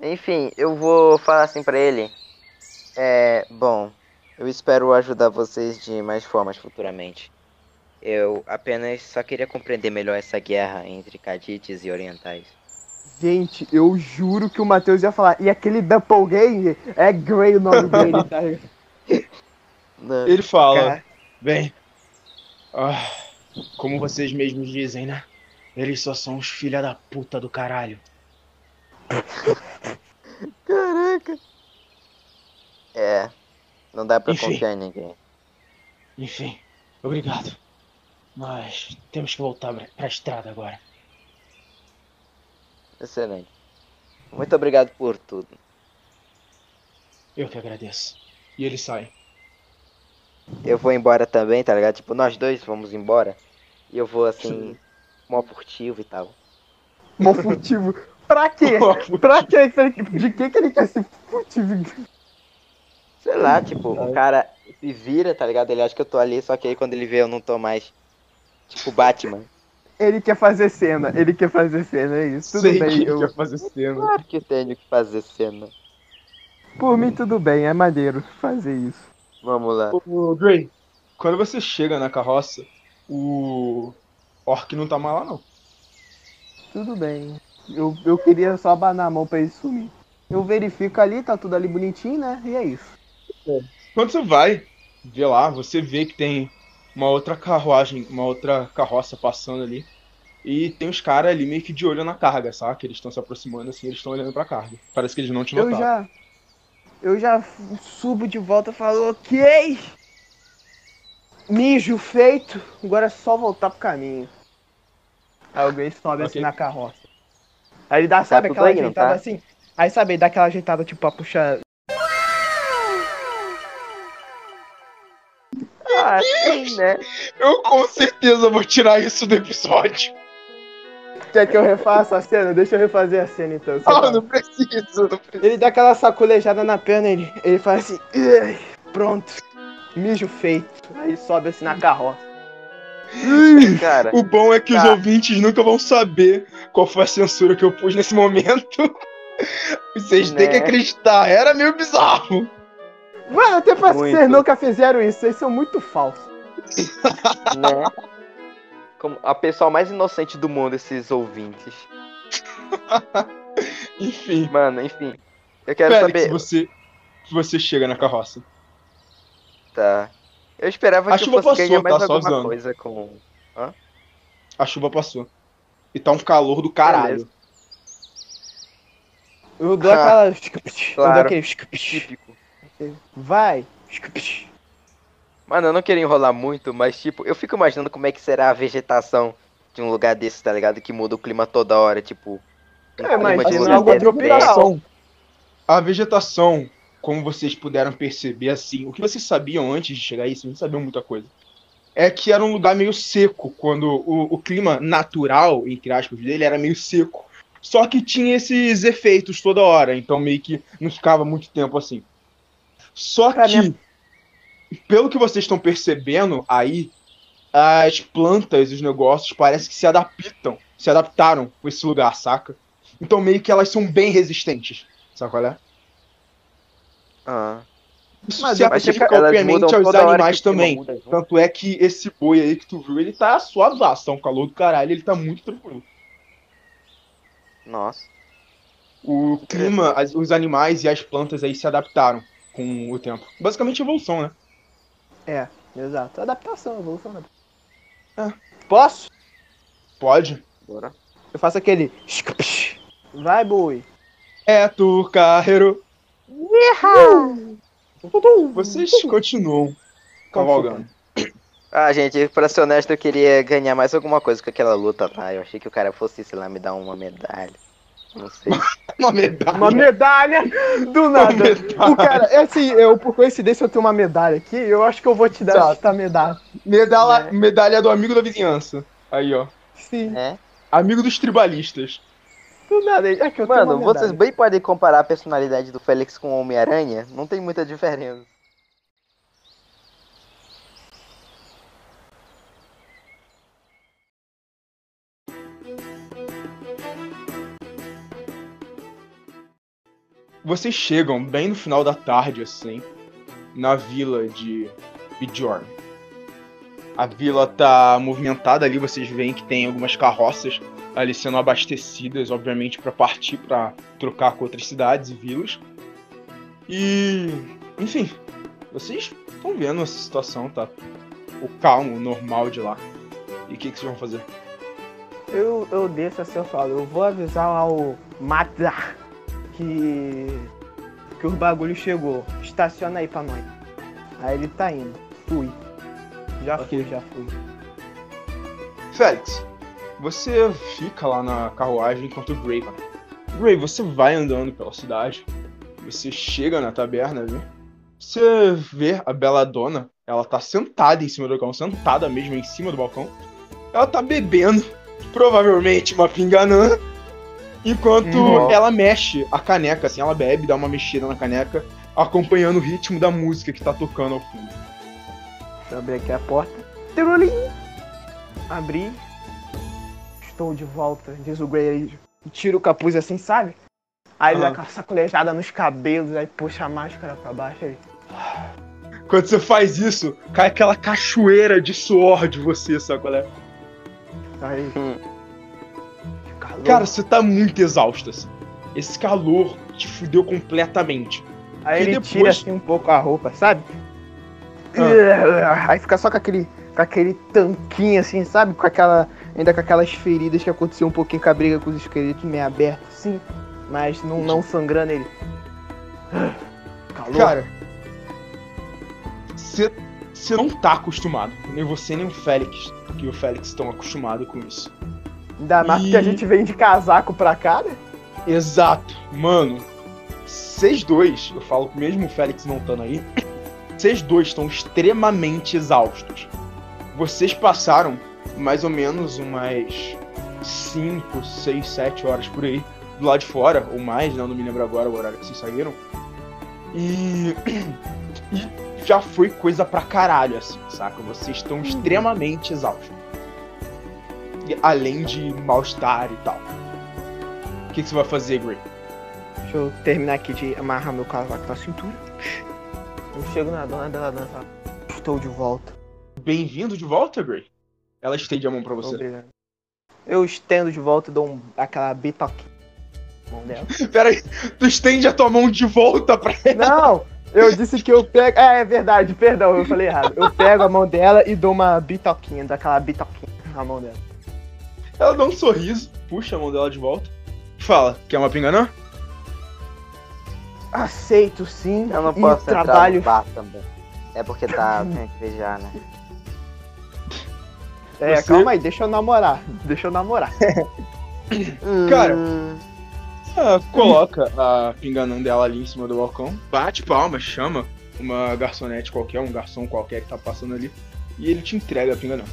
Enfim, eu vou falar assim pra ele. É, bom, eu espero ajudar vocês de mais formas futuramente. Eu apenas só queria compreender melhor essa guerra entre Cadites e Orientais. Gente, eu juro que o Matheus ia falar, e aquele Doppelganger é Grey o nome dele, tá? Não, Ele fala, bem, ah, como vocês mesmos dizem, né? Eles só são os filha da puta do caralho. Caraca. É, não dá pra Enfim. confiar em ninguém. Enfim, obrigado. Mas temos que voltar pra, pra estrada agora. Excelente. Muito obrigado por tudo. Eu que agradeço. E ele sai. Eu vou embora também, tá ligado? Tipo, nós dois vamos embora. E eu vou assim, mó furtivo e tal. mó furtivo. Pra quê? Pra quê? De que que ele quer ser furtivo? Sei lá, tipo, o cara se vira, tá ligado? Ele acha que eu tô ali, só que aí quando ele vê eu não tô mais. Tipo, Batman. Ele quer fazer cena, ele quer fazer cena, é isso. Tudo Sei bem, que ele eu... quer fazer cena. Claro que tenho que fazer cena. por mim tudo bem, é maneiro fazer isso. Vamos lá. Ô, Gray, quando você chega na carroça, o Orc não tá mais lá, não. Tudo bem. Eu, eu queria só abanar a mão pra ele sumir. Eu verifico ali, tá tudo ali bonitinho, né? E é isso. Quando você vai ver lá, você vê que tem uma outra carruagem, uma outra carroça passando ali. E tem os caras ali meio que de olho na carga, sabe? Que eles estão se aproximando assim, eles estão olhando pra carga. Parece que eles não te Eu notaram. já. Eu já subo de volta e falo, ok! Mijo feito, agora é só voltar pro caminho. Aí Grace sobe assim Ok. na carroça. Aí ele dá, sabe, tudo aquela não ajeitada tá? assim? Aí sabe, ele dá aquela ajeitada tipo pra puxar. Ah, sim, né? Eu com certeza vou tirar isso do episódio. Quer que eu refaça a cena? Deixa eu refazer a cena então. Ah, fala. não preciso, não preciso. Ele dá aquela sacolejada na perna, ele, ele faz assim, "Ai, pronto, mijo feito. Aí sobe assim na carroça. Cara, O bom é que os Tá. ouvintes nunca vão saber qual foi a censura que eu pus nesse momento. Vocês têm Né? que acreditar, era meio bizarro. Mano, até parece que vocês nunca fizeram isso, vocês são muito falsos. né? Como a pessoa mais inocente do mundo, esses ouvintes. Enfim, Mano, enfim. Eu quero Félix, saber. você, você chega na carroça. Tá. Eu esperava A que eu chuva fosse passou, ganhar mais tá? Alguma coisa com. A chuva passou. E tá um calor do caralho. Beleza. Eu dou Ah, aquela. Eu claro. dou aquele. Típico. Vai. Mano, eu não queria enrolar muito, mas tipo, eu fico imaginando como é que será a vegetação de um lugar desse, tá ligado? Que muda o clima toda hora, tipo. um É, de algo tropical. A vegetação, como vocês puderam perceber, assim, o que vocês sabiam antes de chegar aí, vocês não sabiam muita coisa. É que era um lugar meio seco, quando o, o clima natural, entre aspas, dele era meio seco. Só que tinha esses efeitos toda hora, então meio que não ficava muito tempo assim. Só Pra que, pelo que vocês estão percebendo aí, as plantas, os negócios, parece que se adaptam, se adaptaram com esse lugar, saca? Então meio que elas são bem resistentes, sabe qual é? Ah. Isso Mas se aplica, obviamente, aos animais também. muda junto. Tanto é que esse boi aí que tu viu, ele tá suavaço, tá um calor do caralho, ele tá muito tranquilo. Nossa. O clima, as- os animais e as plantas aí se adaptaram com o tempo. Basicamente evolução, né? É, exato. Adaptação, evolução. né? É. Posso? Pode. Bora. Eu faço aquele. Vai, boi. É, tu, carreiro. Vocês continuam cavalgando. Ah, gente, pra ser honesto, eu queria ganhar mais alguma coisa com aquela luta lá. Eu achei que o cara fosse, sei lá, me dar uma medalha. Não sei. Uma medalha. Uma medalha do nada. medalha. O cara, é assim, eu, por coincidência, eu tenho uma medalha aqui. Eu acho que eu vou te dar Exato. esta medalha. Medalha, Né? medalha do amigo da vizinhança. Aí, ó. Sim. É? amigo dos tribalistas. Do nada, é que eu tenho Mano, uma vocês bem podem comparar a personalidade do Félix com o Homem-Aranha. Não tem muita diferença. Vocês chegam bem no final da tarde, assim, na vila de Bjorn. A vila tá movimentada ali, vocês veem que tem algumas carroças ali sendo abastecidas, obviamente, para partir para trocar com outras cidades e vilas. E, enfim, vocês estão vendo essa situação, tá? O calmo, o normal de lá. E o que, que vocês vão fazer? Eu, eu desço assim, eu falo, eu vou avisar ao Matar que. que o bagulho chegou. Estaciona aí pra nós. Aí ele tá indo. Fui. Já Ok. fui, já fui. Félix, você fica lá na carruagem enquanto o Gray vai. Gray, você vai andando pela cidade. Você chega na taberna, viu? Você vê a bela dona. Ela tá sentada em cima do balcão, sentada mesmo em cima do balcão. Ela tá bebendo, provavelmente uma pinganã. Enquanto Uhum. ela mexe a caneca, assim, ela bebe, dá uma mexida na caneca, acompanhando o ritmo da música que tá tocando ao fundo. Deixa eu abrir aqui a porta. Tirolim! Abri. Estou de volta, diz o Grey aí. Tira o capuz assim, sabe? Aí ele dá Aham. aquela sacolejada nos cabelos, aí puxa a máscara pra baixo aí. Quando você faz isso, cai aquela cachoeira de suor de você, sabe qual é? Aí. Hum. Que. Cara, você tá muito exausto, assim. Esse calor te fudeu completamente. Aí que ele depois- tira assim um pouco a roupa, sabe? Ah. Aí fica só com aquele, com aquele tanquinho assim, sabe? Com aquela. Ainda com aquelas feridas que aconteceu um pouquinho com a briga com os esqueletos meio aberto, assim. Mas não, não sangrando ele. Calor. Cara, você você não tá acostumado. Nem você, nem o Félix. Porque o Félix estão acostumados com isso. Ainda mais porque a gente vem de casaco pra cá, né? Exato. Mano, vocês dois, eu falo mesmo o Félix não estando aí, vocês dois estão extremamente exaustos. Vocês passaram mais ou menos umas 5, 6, 7 horas por aí do lado de fora, ou mais, não, não me lembro agora o horário que vocês saíram. E, e já foi coisa pra caralho, assim, saca? Vocês estão extremamente exaustos. Além de mal-estar e tal. O que, que você vai fazer, Gray? Deixa eu terminar aqui de amarrar meu casaco na cintura. Eu chego na dona dela dança. Estou de volta. Bem-vindo de volta, Gray. Ela estende a mão pra você. Obrigado. Eu estendo de volta e dou um, aquela bitoquinha na mão dela. Pera aí, tu estende a tua mão de volta pra ela. Não! Eu disse que eu pego. É, é verdade, perdão, eu falei errado. Eu pego a mão dela e dou uma bitoquinha, daquela bitoquinha na mão dela. Ela dá um sorriso, puxa a mão dela de volta. Fala, quer uma pinganã? Aceito sim. Eu não e posso entrar trabalho. no bar também. É porque tá, tem que já, né? É, Você- calma aí, deixa eu namorar. Deixa eu namorar. Cara, Ela coloca a pinganã dela ali em cima do balcão, bate palmas, chama uma garçonete qualquer, um garçom qualquer que tá passando ali, e ele te entrega a pinganã.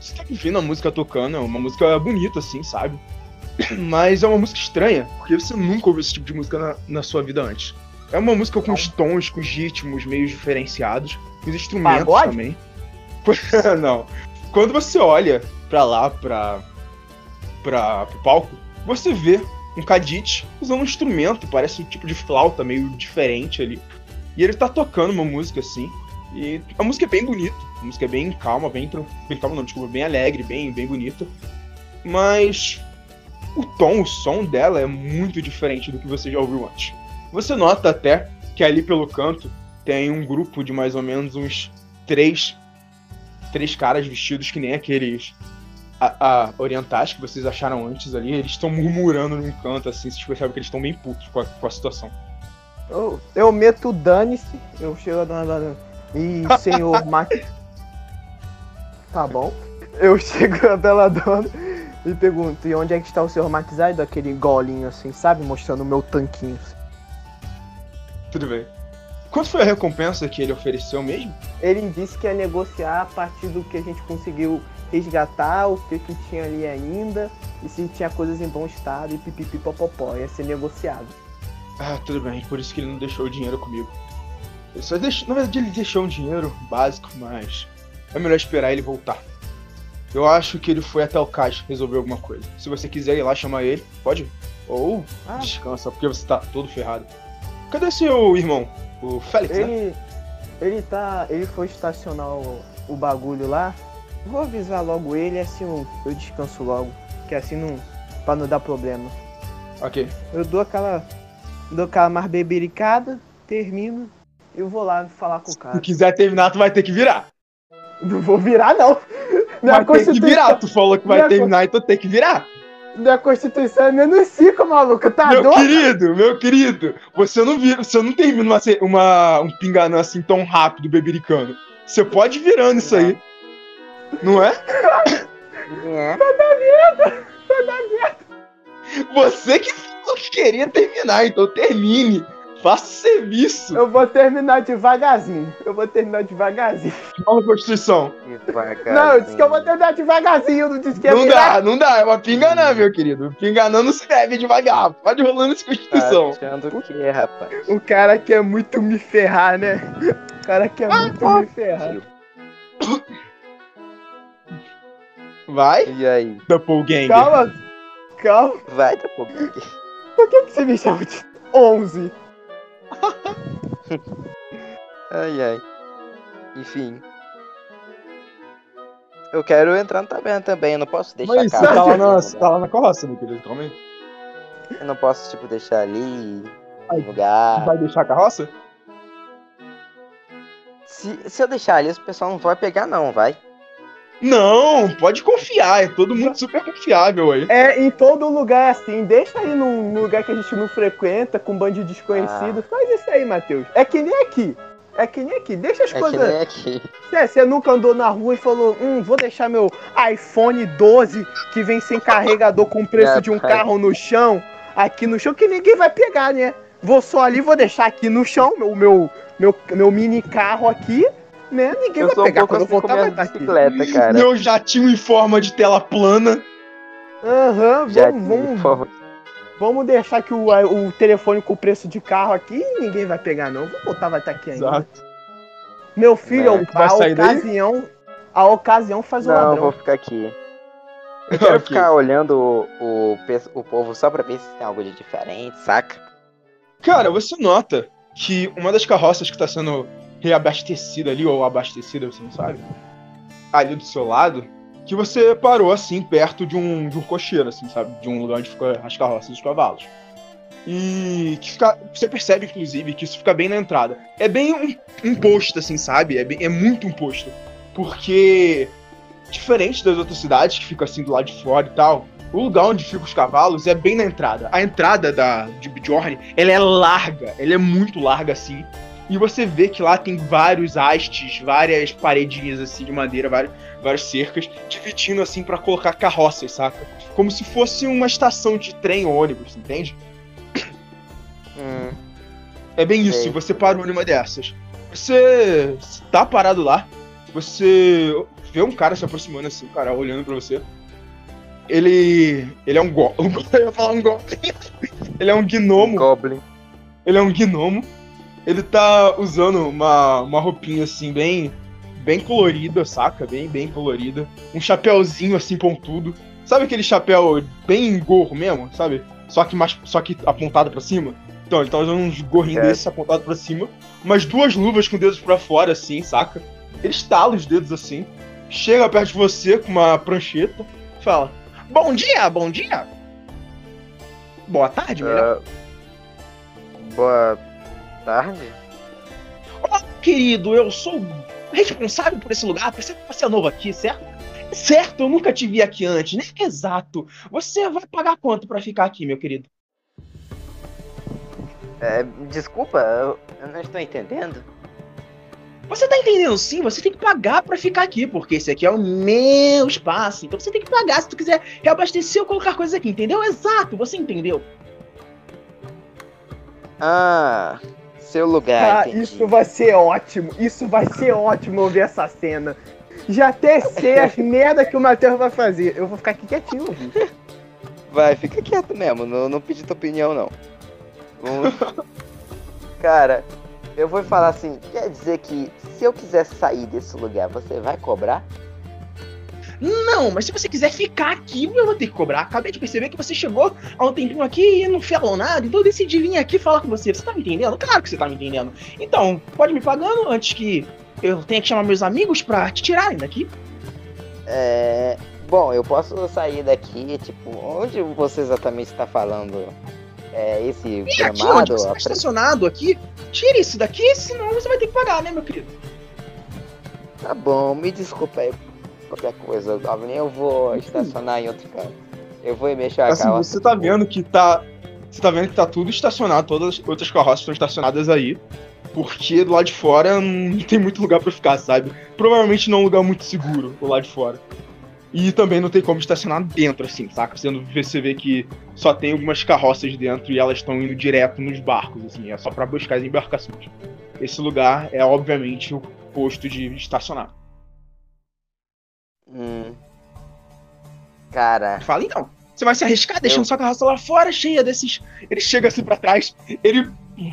Você tá ouvindo a música tocando, é uma música bonita, assim, sabe? Mas é uma música estranha, porque você nunca ouviu esse tipo de música na, na sua vida antes. É uma música com os tons, com os ritmos meio diferenciados, com os instrumentos Pagode? também. Não. Quando você olha pra lá, pra, pra, pro palco, você vê um Kadit usando um instrumento, parece um tipo de flauta meio diferente ali. E ele tá tocando uma música assim. E a música é bem bonita, a música é bem calma, bem, bem calma não, desculpa, bem alegre, bem, bem bonita. Mas o tom, o som dela é muito diferente do que você já ouviu antes. Você nota até que ali pelo canto tem um grupo de mais ou menos uns três, três caras vestidos que nem aqueles a, a orientais que vocês acharam antes ali. Eles estão murmurando num canto assim, vocês percebem que eles estão bem putos com a, com a situação. Eu, eu meto o dane-se, eu chego a dona dona. Ih, senhor Mac. Tá bom. Eu chego a bela dona e pergunto, e onde é que está o senhor Matizai? Daquele golinho assim, sabe? Mostrando o meu tanquinho. Tudo bem. Quanto foi a recompensa que ele ofereceu mesmo? Ele disse que ia negociar a partir do que a gente conseguiu resgatar o que, que tinha ali ainda e se tinha coisas em bom estado e pipipi popopó, ia ser negociado. Ah, tudo bem, por isso que ele não deixou o dinheiro comigo. Ele só deixou, na verdade ele deixou um dinheiro básico, mas é melhor esperar ele voltar. Eu acho que ele foi até o caixa resolver alguma coisa. Se você quiser ir lá chamar ele, pode ir. Ou Ah. descansa, porque você tá todo ferrado. Cadê seu irmão? O Félix, né? Ele. Ele tá. Ele foi estacionar o, o bagulho lá. Vou avisar logo ele, assim eu, eu descanso logo. Que assim não. pra não dar problema. Ok. Eu dou aquela. dou aquela mais bebericada, termino. Eu vou lá falar com o Se cara. quiser terminar, tu vai ter que virar. Não vou virar, não. Minha Vai ter que Constituição, virar. Tu falou que vai Minha terminar, então tem que virar. minha Constituição é menos 5, maluco. Tá meu doido? querido, meu querido, você não vira, você não termina uma, uma- um pinganã assim tão rápido, bebericano. Você pode ir virando isso aí. Não é? É. Você que falou que queria terminar, então termine. Faça o serviço. Eu vou terminar devagarzinho. Eu vou terminar devagarzinho. Fala Constituição. Não, eu disse que eu vou terminar devagarzinho. Não disse que ia Não virar. dá, não dá. É uma pinganã, meu querido. Pinganã não se bebe devagar. Pode rolando essa Constituição. Tá achando o que, rapaz? O cara quer muito me ferrar, né? O cara quer muito me ferrar. Vai, E aí? Doppelganger. Calma, calma. Vai, bom. Por que, que você me chama de 11? Ai, ai. Enfim. Eu quero entrar no taberna também, eu não posso deixar Mas a casa tá lá, na, lugar. tá lá na carroça, meu querido. Calma aí. Eu não posso, tipo, deixar ali Ai, lugar. Vai deixar a carroça? Se, se eu deixar ali, o pessoal não vai pegar, não, vai. Não, pode confiar. É todo mundo super confiável aí. É, em todo lugar é assim. Deixa aí num lugar que a gente não frequenta, com um bando de desconhecido. Faz isso aí, Matheus. É que nem aqui. É que nem aqui. Deixa as É que coisas. nem aqui. É, você nunca andou na rua e falou, hum, vou deixar meu iPhone 12 que vem sem carregador com o preço É, de um pai. carro no chão, aqui no chão, que ninguém vai pegar, né? Vou só ali, vou deixar aqui no chão, o meu, meu, meu mini carro aqui, né? Ninguém Eu vai um pegar. pouco Quando assim com voltar, vai estar aqui. bicicleta, cara. Meu jatinho em forma de tela plana. Aham, Já vamos, vamos, forma- vamos deixar que o, o telefone com o preço de carro aqui, ninguém vai pegar, não. Vou voltar, vai estar aqui ainda. Exato. Meu filho, É. a Vai sair daí? ocasião, a ocasião faz o Não, eu ladrão. vou ficar aqui. Eu quero Ok. ficar olhando o, o, o povo só pra ver se tem algo de diferente, saca? Cara, você nota que uma das carroças que tá sendo reabastecida ali, ou abastecida, você não sabe, ali do seu lado, que você parou assim, perto de um, de um cocheiro, assim, sabe? De um lugar onde ficam as carroças dos cavalos. E que fica, você percebe, inclusive, que isso fica bem na entrada. É bem um, um posto, assim, sabe? É, bem- é muito um posto. Porque, diferente das outras cidades que ficam assim do lado de fora e tal, o lugar onde ficam os cavalos é bem na entrada. A entrada da, de Bjorn, ela é larga, ela é muito larga assim. E você vê que lá tem vários hastes, várias paredinhas assim de madeira, várias, várias cercas, dividindo assim pra colocar carroças, saca? Como se fosse uma estação de trem ou ônibus, entende? Hum, É bem isso, Sei. você parou numa dessas. Você tá parado lá, você vê um cara se aproximando assim, cara olhando pra você. Ele. Ele é um go... Eu ia falar um goblin. Ele é um gnomo. Goblin. Ele é um gnomo. Ele tá usando uma, uma roupinha assim, bem. Bem colorida, saca? Bem, bem colorida. Um chapéuzinho assim, pontudo. Sabe aquele chapéu bem gorro mesmo, sabe? Só que, mais, só que apontado pra cima? Então, ele tá usando uns gorrinhos Certo. desses apontados pra cima. Umas duas luvas com dedos pra fora, assim, saca? Ele estala os dedos assim. Chega perto de você com uma prancheta. Fala: Bom dia, bom dia! Boa tarde, melhor. Ah, boa tarde. Olá, querido, eu sou responsável por esse lugar. Percebe que você é novo aqui, certo? Certo, eu nunca te vi aqui antes, né? Exato. Você vai pagar quanto pra ficar aqui, meu querido? É, desculpa, eu, eu não estou entendendo. Você tá entendendo sim? Você tem que pagar pra ficar aqui, porque esse aqui é o meu espaço. Então você tem que pagar se tu quiser reabastecer ou colocar coisas aqui, entendeu? Exato, você entendeu? Ah, seu lugar, Ah, entendi. isso vai ser ótimo. Isso vai ser ótimo eu ver essa cena. Já até sei as merda que o Matheus vai fazer. Eu vou ficar aqui quietinho, ouvindo. Vai, fica quieto mesmo, não, não pedi tua opinião não. Vamos- Cara, eu vou falar assim, quer dizer que se eu quiser sair desse lugar, você vai cobrar? Não, mas se você quiser ficar aqui, eu vou ter que cobrar. Acabei de perceber que você chegou há um tempinho aqui e não falou nada, então eu decidi vir aqui falar com você. Você tá me entendendo? Claro que você tá me entendendo. Então, pode me pagando antes que eu tenha que chamar meus amigos pra te tirarem daqui. É. Bom, eu posso sair daqui, tipo, onde você exatamente está falando? É esse E aqui onde você tá estacionado aqui, tire isso daqui, senão você vai ter que pagar, né, meu querido? Tá bom, me desculpa aí qualquer coisa, Goblin. Eu vou estacionar em outro canto. Eu vou mexer a Assim, carroça. você tá vendo que tá. Você tá vendo que tá tudo estacionado, todas as outras carroças estão estacionadas aí. Porque do lado de fora não tem muito lugar pra ficar, sabe? Provavelmente não é um lugar muito seguro, do lado de fora. E também não tem como estacionar dentro, assim, saca? Não- você vê que só tem algumas carroças dentro e elas estão indo direto nos barcos, assim, é só pra buscar as embarcações. Esse lugar é, obviamente, o posto de estacionar. Hum. Cara, Fala, então, você vai se arriscar deixando sua carroça lá fora, cheia desses. Ele chega assim pra trás, ele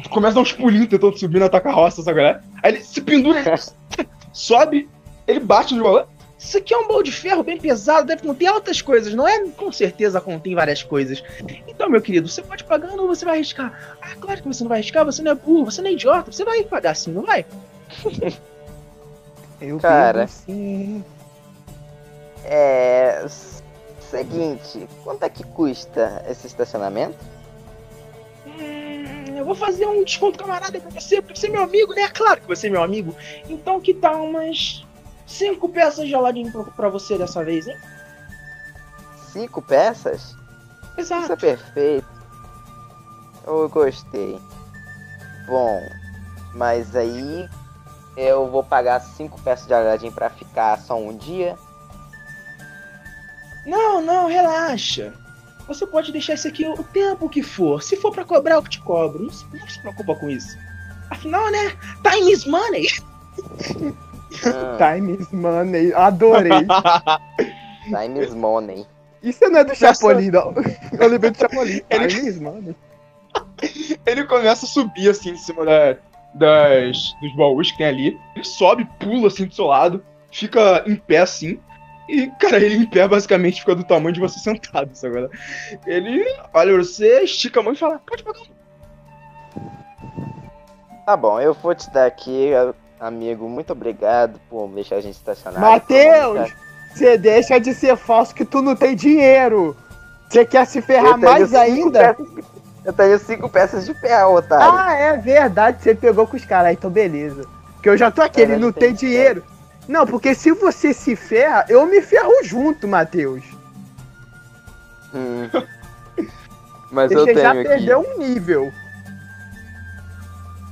começa a dar uns pulinhos tentando subir na tua carroça, sabe? qual é? Aí ele se pendura, ele sobe, ele bate no balão. Isso aqui é um baú de ferro bem pesado, deve conter altas coisas, não é? Com certeza contém várias coisas. Então, meu querido, você pode pagar ou você vai arriscar? Ah, claro que você não vai arriscar, você não é burro, você não é idiota, você vai pagar sim, não vai? Eu Cara. sim. É. Seguinte, quanto é que custa esse estacionamento? Hum, eu vou fazer um desconto camarada pra você, porque você é meu amigo, né? Claro que você é meu amigo. Então que tal umas cinco peças de Aladdin pra, pra você dessa vez, hein? Cinco peças? Isso Exato. é perfeito. Eu gostei. Bom, mas aí eu vou pagar cinco peças de Aladdin pra ficar só um dia. Não, não, relaxa. Você pode deixar isso aqui o tempo que for. Se for pra cobrar, eu te cobro. Não se, não se preocupa com isso. Afinal, né? Time is money. Ah, Time is money. Adorei. time is money. Isso não é do Chapolin, não. Eu lembrei do Chapolin. Ele- Time is money. Ele começa a subir assim em cima da- das, dos baús que tem ali. Ele sobe, pula assim do seu lado, fica em pé assim. E, cara, ele em pé basicamente fica do tamanho de você sentado, sabe? agora? Ele olha você, estica a mão e fala: Pode pagar. Tá bom, eu vou te dar aqui, amigo. Muito obrigado por deixar a gente estacionar. Matheus! Você deixa de ser falso que tu não tem dinheiro. Você quer se ferrar mais ainda? Eu tenho cinco peças de pé, otário. Ah, é verdade. Você pegou com os caras. Então, beleza. Porque eu já tô aqui, ele não tem tem dinheiro. Não, porque se você se ferra, eu me ferro junto, Matheus. Hum. Mas eu Você tenho já aqui. perdeu um nível.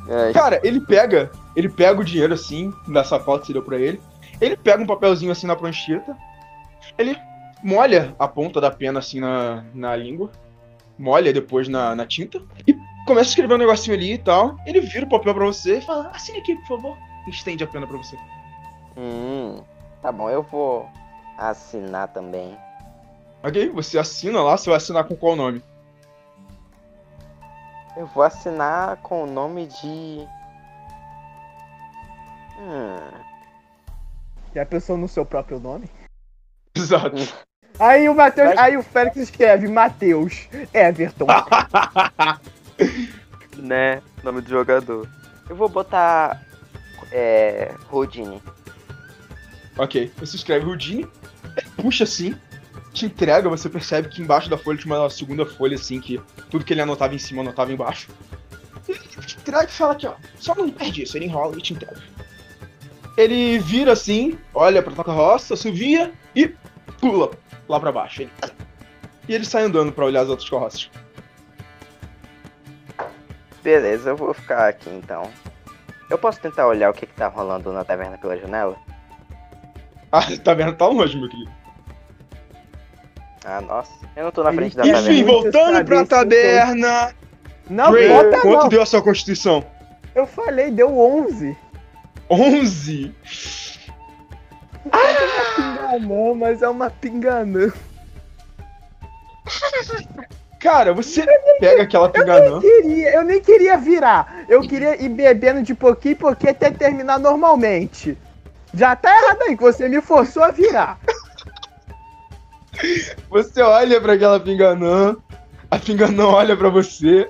É, Cara, ele pega, ele pega o dinheiro assim, da sacola que você deu pra ele. Ele pega um papelzinho assim na prancheta. Ele molha a ponta da pena assim na, na língua. Molha depois na, na tinta. E começa a escrever um negocinho ali e tal. Ele vira o papel pra você e fala: assine aqui, por favor. E estende a pena pra você. Hum, tá bom, eu vou assinar também. Ok? Você assina lá, você vai assinar com qual nome? Eu vou assinar com o nome de. Hum. Já pensou no seu próprio nome? Exato. Aí o Matheus. Vai- Aí o Félix escreve Matheus Everton. Né? Nome do jogador. Eu vou botar. É. Rodine. Ok. Você escreve Houdini, puxa assim, te entrega, você percebe que embaixo da folha tinha uma segunda folha assim, que tudo que ele anotava em cima anotava embaixo. Ele te entrega e fala aqui, ó. Só não perde isso, ele enrola e te entrega. Ele vira assim, olha pra tua carroça, subia e pula lá pra baixo. Ele- E ele sai andando pra olhar as outras carroças. Beleza, eu vou ficar aqui então. Eu posso tentar olhar o que, que tá rolando na taverna pela janela? Ah, tá vendo? Tá longe, meu querido. Ah, nossa. Eu não tô na frente da quer taverna. Enfim, voltando pra taberna. Não, Ray, bota quanto não. deu a sua constituição? Eu falei, deu 11. 11. Ah, não, mas é uma pinganã. Cara, você pega aquela pinganã. Queria, eu nem queria virar. Eu queria ir bebendo de pouquinho em pouquinho até terminar normalmente. Já tá errado aí, que você me forçou a virar. Você olha pra aquela pinganã, a pinganã olha pra você.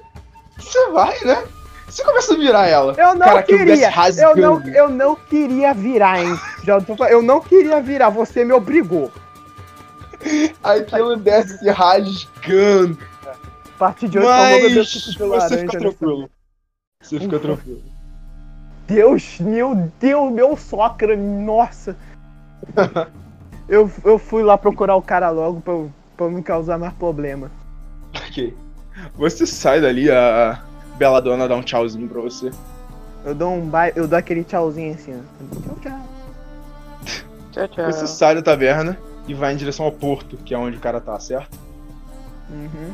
Você vai, né? Você começa a virar ela. Eu não Cara, queria. Eu rasgando. não, eu não queria virar, hein? Já tô eu não queria virar, você me obrigou. Aquilo desce rasgando. A partir de hoje, eu vou beber Mas suco de você fica tranquilo. Você fica Ufa. tranquilo. Deus, meu Deus, meu socra, nossa. eu, eu fui lá procurar o cara logo pra, pra não causar mais problema. Ok. Você sai dali, a bela dona dá um tchauzinho pra você. Eu dou um ba... eu dou aquele tchauzinho assim, ó. Tchau, tchau. Tchau, tchau. Você sai da taverna e vai em direção ao porto, que é onde o cara tá, certo? Uhum.